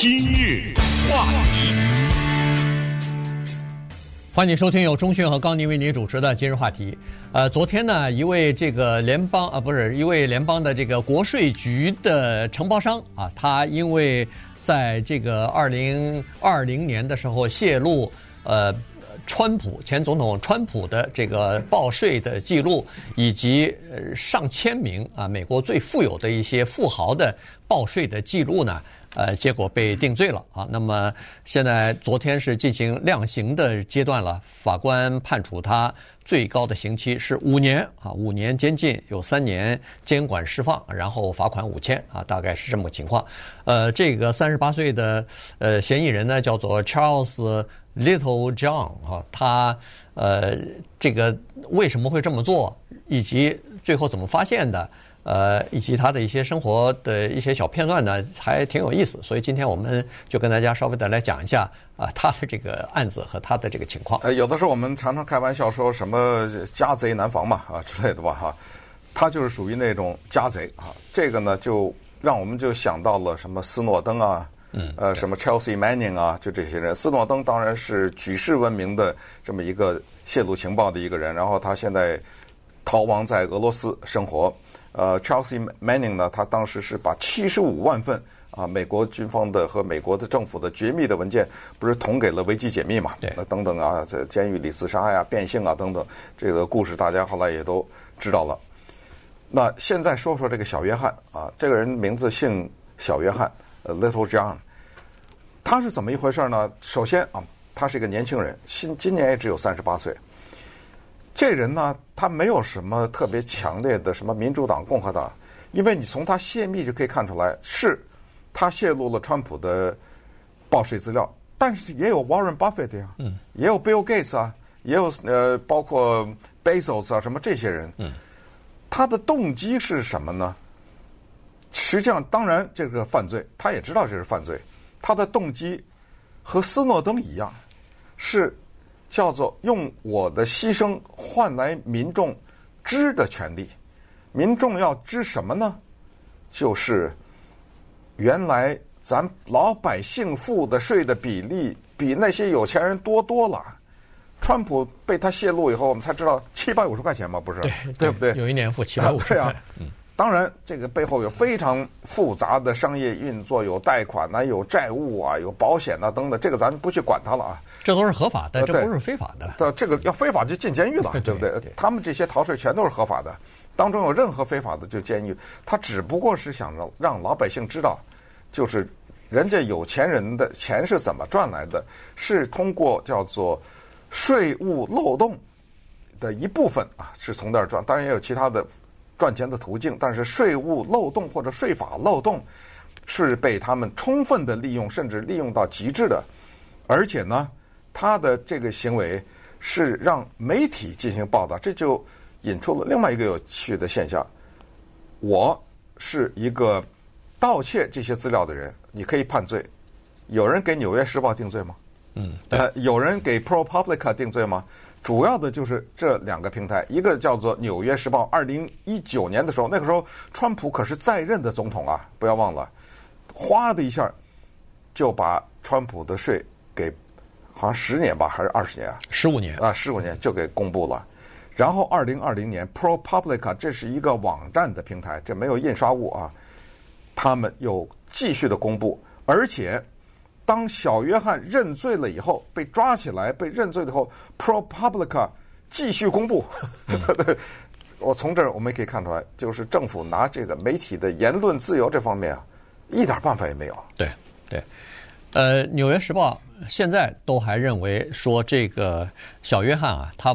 今日话题，欢迎收听由中讯和高宁为您主持的今日话题。呃，昨天呢，一位这个联邦啊，不是一位联邦的这个国税局的承包商啊，他因为在这个二零二零年的时候泄露呃。川普前总统川普的这个报税的记录，以及呃上千名啊美国最富有的一些富豪的报税的记录呢，呃，结果被定罪了啊。那么现在昨天是进行量刑的阶段了，法官判处他最高的刑期是五年啊，五年监禁，有三年监管释放，然后罚款五千啊，大概是这么个情况。呃，这个三十八岁的呃嫌疑人呢，叫做 Charles。Little John 啊，他呃，这个为什么会这么做，以及最后怎么发现的，呃，以及他的一些生活的一些小片段呢，还挺有意思。所以今天我们就跟大家稍微的来讲一下啊，他的这个案子和他的这个情况。呃，有的时候我们常常开玩笑说什么家贼难防嘛啊之类的吧哈，他就是属于那种家贼啊。这个呢，就让我们就想到了什么斯诺登啊。嗯，呃，什么 Chelsea Manning 啊，就这些人。斯诺登当然是举世闻名的这么一个泄露情报的一个人，然后他现在逃亡在俄罗斯生活。呃，Chelsea Manning 呢，他当时是把七十五万份啊美国军方的和美国的政府的绝密的文件，不是捅给了维基解密嘛？对，那等等啊，在监狱里自杀呀、变性啊等等，这个故事大家后来也都知道了。那现在说说这个小约翰啊，这个人名字姓小约翰。Little John，他是怎么一回事呢？首先啊，他是一个年轻人，今今年也只有三十八岁。这人呢，他没有什么特别强烈的什么民主党、共和党，因为你从他泄密就可以看出来，是他泄露了川普的报税资料，但是也有 Warren Buffett 呀，嗯，也有 Bill Gates 啊，也有呃，包括 Bezos 啊，什么这些人，嗯，他的动机是什么呢？实际上，当然这个犯罪，他也知道这是犯罪。他的动机和斯诺登一样，是叫做用我的牺牲换来民众知的权利。民众要知什么呢？就是原来咱老百姓付的税的比例比那些有钱人多多了。川普被他泄露以后，我们才知道七百五十块钱嘛，不是？对，对不对？有一年付七百五十块。对啊。嗯。当然，这个背后有非常复杂的商业运作，有贷款呐，有债务啊，有保险啊等等，这个咱不去管它了啊。这都是合法的，这不是非法的。对，这个要非法就进监狱了，对不对？他们这些逃税全都是合法的，当中有任何非法的就监狱。他只不过是想让让老百姓知道，就是人家有钱人的钱是怎么赚来的，是通过叫做税务漏洞的一部分啊，是从那儿赚。当然也有其他的。赚钱的途径，但是税务漏洞或者税法漏洞是被他们充分的利用，甚至利用到极致的。而且呢，他的这个行为是让媒体进行报道，这就引出了另外一个有趣的现象。我是一个盗窃这些资料的人，你可以判罪。有人给《纽约时报》定罪吗？嗯，呃，有人给 ProPublica 定罪吗？主要的就是这两个平台，一个叫做《纽约时报》。二零一九年的时候，那个时候川普可是在任的总统啊，不要忘了，哗的一下就把川普的税给好像十年吧，还是二十年啊？十五年啊，十五年就给公布了。然后二零二零年，ProPublica 这是一个网站的平台，这没有印刷物啊，他们又继续的公布，而且。当小约翰认罪了以后，被抓起来，被认罪了以后，ProPublica 继续公布。嗯、我从这儿我们也可以看出来，就是政府拿这个媒体的言论自由这方面啊，一点办法也没有。对对，呃，《纽约时报》现在都还认为说，这个小约翰啊，他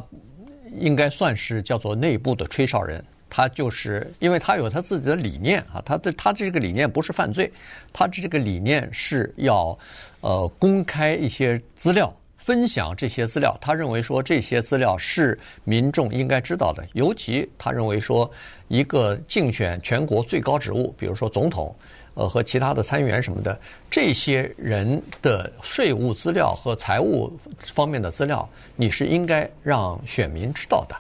应该算是叫做内部的吹哨人。他就是因为他有他自己的理念啊，他的他这个理念不是犯罪，他这个理念是要呃公开一些资料，分享这些资料。他认为说这些资料是民众应该知道的，尤其他认为说一个竞选全国最高职务，比如说总统，呃和其他的参议员什么的，这些人的税务资料和财务方面的资料，你是应该让选民知道的。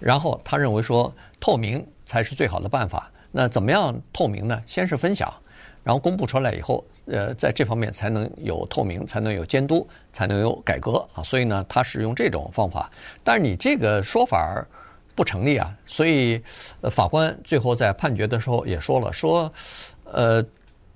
然后他认为说，透明才是最好的办法。那怎么样透明呢？先是分享，然后公布出来以后，呃，在这方面才能有透明，才能有监督，才能有改革啊。所以呢，他是用这种方法。但是你这个说法不成立啊。所以，法官最后在判决的时候也说了，说，呃，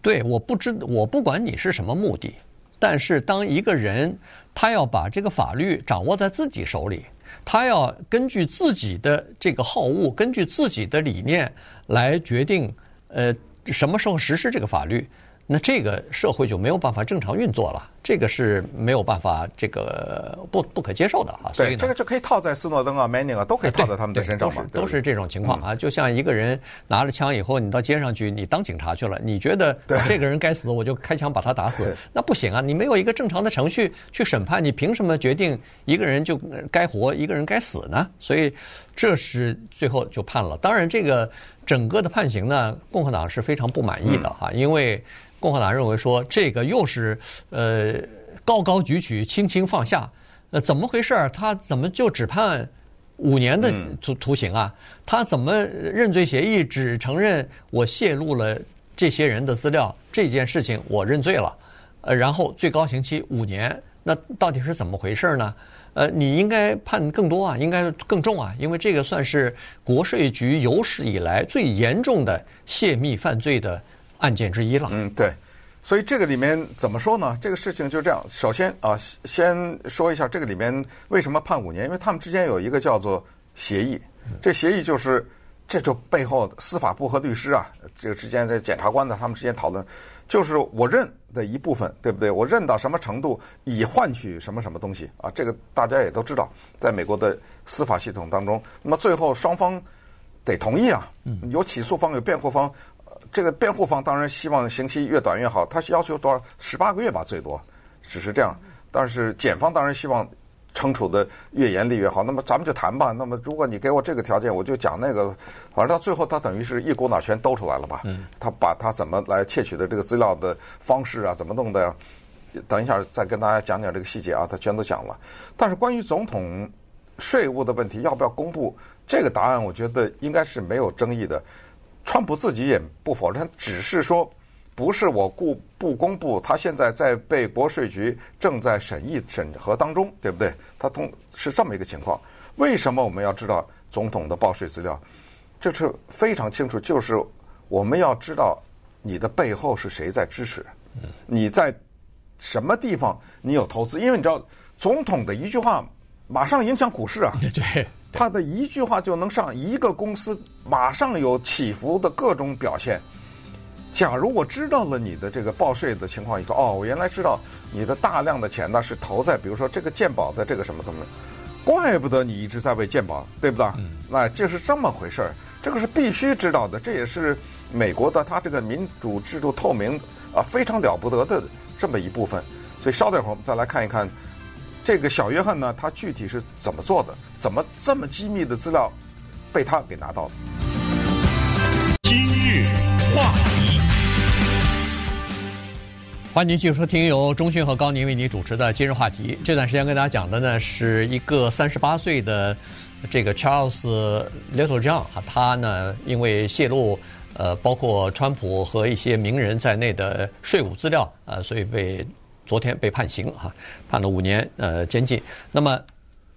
对，我不知，我不管你是什么目的，但是当一个人他要把这个法律掌握在自己手里。他要根据自己的这个好恶，根据自己的理念来决定，呃，什么时候实施这个法律。那这个社会就没有办法正常运作了，这个是没有办法这个不不可接受的啊。所以对，这个就可以套在斯诺登啊、Manning 啊，都可以套在他们的身上嘛。都是这种情况啊。就像一个人拿了枪以后，你到街上去，你当警察去了，你觉得这个人该死，我就开枪把他打死，那不行啊！你没有一个正常的程序去审判，你凭什么决定一个人就该活，一个人该死呢？所以这是最后就判了。当然，这个整个的判刑呢，共和党是非常不满意的哈，因为。共和党认为说，这个又是呃高高举起，轻轻放下，呃怎么回事？他怎么就只判五年的徒徒刑啊？他怎么认罪协议只承认我泄露了这些人的资料这件事情我认罪了，呃然后最高刑期五年，那到底是怎么回事呢？呃你应该判更多啊，应该更重啊，因为这个算是国税局有史以来最严重的泄密犯罪的。案件之一了。嗯，对，所以这个里面怎么说呢？这个事情就这样。首先啊，先说一下这个里面为什么判五年，因为他们之间有一个叫做协议。这协议就是这就背后司法部和律师啊，这个之间在检察官的他们之间讨论，就是我认的一部分，对不对？我认到什么程度，以换取什么什么东西啊？这个大家也都知道，在美国的司法系统当中，那么最后双方得同意啊，有起诉方，有辩护方。这个辩护方当然希望刑期越短越好，他是要求多少？十八个月吧，最多，只是这样。但是检方当然希望惩处的越严厉越好。那么咱们就谈吧。那么如果你给我这个条件，我就讲那个。反正到最后，他等于是一股脑全兜出来了吧？他把他怎么来窃取的这个资料的方式啊，怎么弄的呀？等一下再跟大家讲讲这个细节啊，他全都讲了。但是关于总统税务的问题，要不要公布这个答案？我觉得应该是没有争议的。川普自己也不否认，只是说不是我故不公布，他现在在被国税局正在审议审核当中，对不对？他通是这么一个情况。为什么我们要知道总统的报税资料？这是非常清楚，就是我们要知道你的背后是谁在支持，你在什么地方你有投资，因为你知道总统的一句话马上影响股市啊。对。他的一句话就能上一个公司，马上有起伏的各种表现。假如我知道了你的这个报税的情况以后，哦，我原来知道你的大量的钱呢是投在，比如说这个鉴宝的这个什么什么，怪不得你一直在为鉴宝，对不对？那就是这么回事儿，这个是必须知道的，这也是美国的它这个民主制度透明啊非常了不得的这么一部分。所以稍等会儿我们再来看一看。这个小约翰呢，他具体是怎么做的？怎么这么机密的资料被他给拿到了？今日话题，欢迎您继续收听由中讯和高宁为您主持的今日话题。这段时间跟大家讲的呢，是一个三十八岁的这个 Charles Littlejohn 啊，他呢因为泄露呃包括川普和一些名人在内的税务资料呃，所以被。昨天被判刑哈，判了五年呃监禁。那么，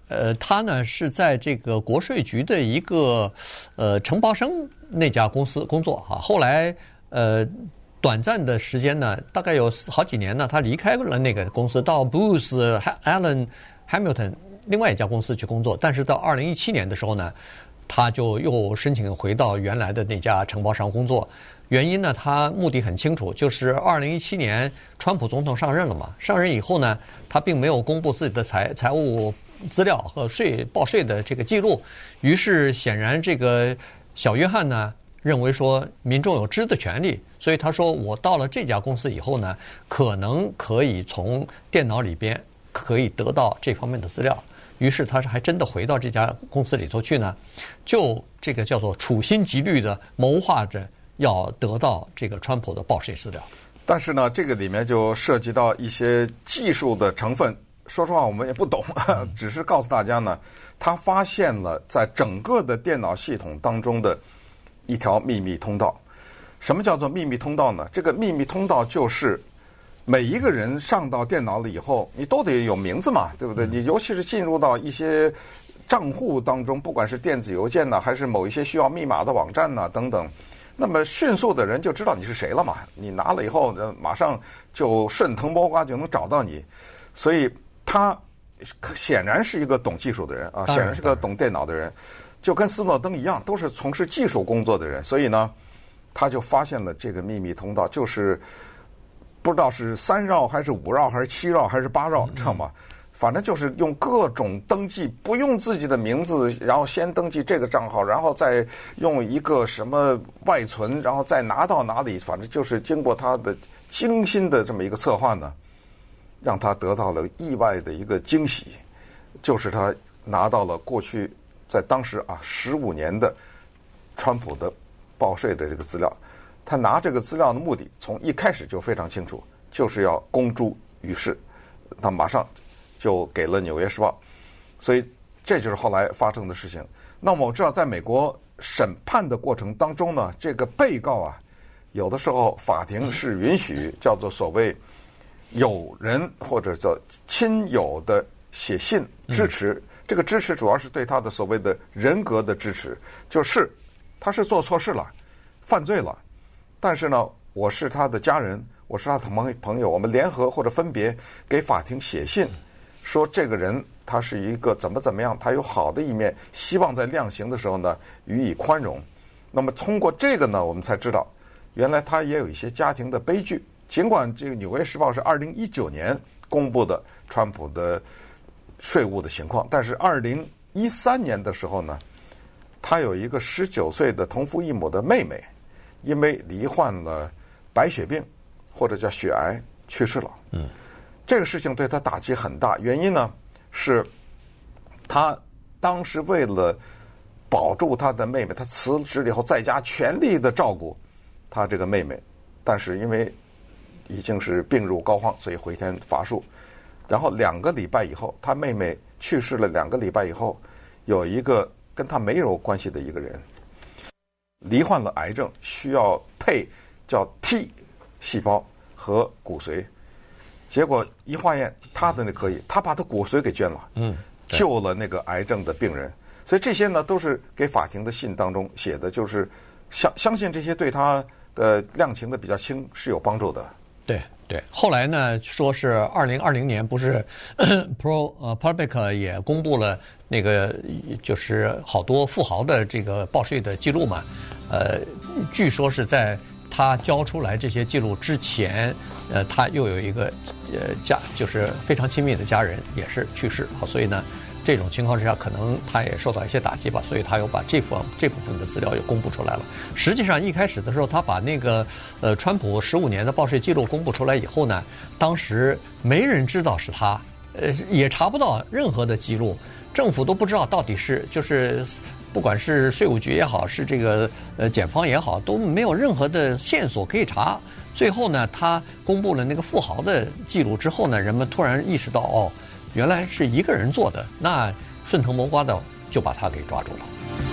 呃，他呢是在这个国税局的一个呃承包商那家公司工作哈。后来呃短暂的时间呢，大概有好几年呢，他离开了那个公司，到 Booz Allen Hamilton 另外一家公司去工作。但是到二零一七年的时候呢，他就又申请回到原来的那家承包商工作。原因呢，他目的很清楚，就是二零一七年川普总统上任了嘛。上任以后呢，他并没有公布自己的财财务资料和税报税的这个记录。于是显然这个小约翰呢认为说民众有知的权利，所以他说我到了这家公司以后呢，可能可以从电脑里边可以得到这方面的资料。于是他是还真的回到这家公司里头去呢，就这个叫做处心积虑的谋划着。要得到这个川普的报税资料，但是呢，这个里面就涉及到一些技术的成分。说实话，我们也不懂，只是告诉大家呢，他发现了在整个的电脑系统当中的一条秘密通道。什么叫做秘密通道呢？这个秘密通道就是每一个人上到电脑了以后，你都得有名字嘛，对不对？你尤其是进入到一些账户当中，不管是电子邮件呢，还是某一些需要密码的网站呐等等，那么迅速的人就知道你是谁了嘛。你拿了以后，马上就顺藤摸瓜就能找到你。所以他显然是一个懂技术的人啊，显然是个懂电脑的人。就跟斯诺登一样，都是从事技术工作的人，所以呢，他就发现了这个秘密通道，就是不知道是三绕还是五绕还是七绕还是八绕，知道吗？反正就是用各种登记，不用自己的名字，然后先登记这个账号，然后再用一个什么外存，然后再拿到哪里，反正就是经过他的精心的这么一个策划呢，让他得到了意外的一个惊喜，就是他拿到了过去。在当时啊，十五年的川普的报税的这个资料，他拿这个资料的目的从一开始就非常清楚，就是要公诸于世。他马上就给了《纽约时报》，所以这就是后来发生的事情。那么我知道，在美国审判的过程当中呢，这个被告啊，有的时候法庭是允许叫做所谓友人或者叫亲友的写信支持。嗯这个支持主要是对他的所谓的人格的支持，就是他是做错事了，犯罪了，但是呢，我是他的家人，我是他的朋朋友，我们联合或者分别给法庭写信，说这个人他是一个怎么怎么样，他有好的一面，希望在量刑的时候呢予以宽容。那么通过这个呢，我们才知道，原来他也有一些家庭的悲剧。尽管这个《纽约时报》是二零一九年公布的，川普的。税务的情况，但是二零一三年的时候呢，他有一个十九岁的同父异母的妹妹，因为罹患了白血病或者叫血癌去世了。嗯，这个事情对他打击很大，原因呢是，他当时为了保住他的妹妹，他辞职了以后在家全力的照顾他这个妹妹，但是因为已经是病入膏肓，所以回天乏术。然后两个礼拜以后，他妹妹去世了。两个礼拜以后，有一个跟他没有关系的一个人罹患了癌症，需要配叫 T 细胞和骨髓。结果一化验，他的那可以，他把他骨髓给捐了，嗯，救了那个癌症的病人。所以这些呢，都是给法庭的信当中写的，就是相相信这些对他的量刑的比较轻是有帮助的。对。对，后来呢，说是二零二零年，不是 Pro 呃 Public 也公布了那个就是好多富豪的这个报税的记录嘛，呃，据说是在他交出来这些记录之前，呃，他又有一个呃家就是非常亲密的家人也是去世，好，所以呢。这种情况之下，可能他也受到一些打击吧，所以他又把这份这部分的资料又公布出来了。实际上一开始的时候，他把那个呃川普十五年的报税记录公布出来以后呢，当时没人知道是他，呃也查不到任何的记录，政府都不知道到底是就是不管是税务局也好，是这个呃检方也好，都没有任何的线索可以查。最后呢，他公布了那个富豪的记录之后呢，人们突然意识到哦。原来是一个人做的，那顺藤摸瓜的就把他给抓住了。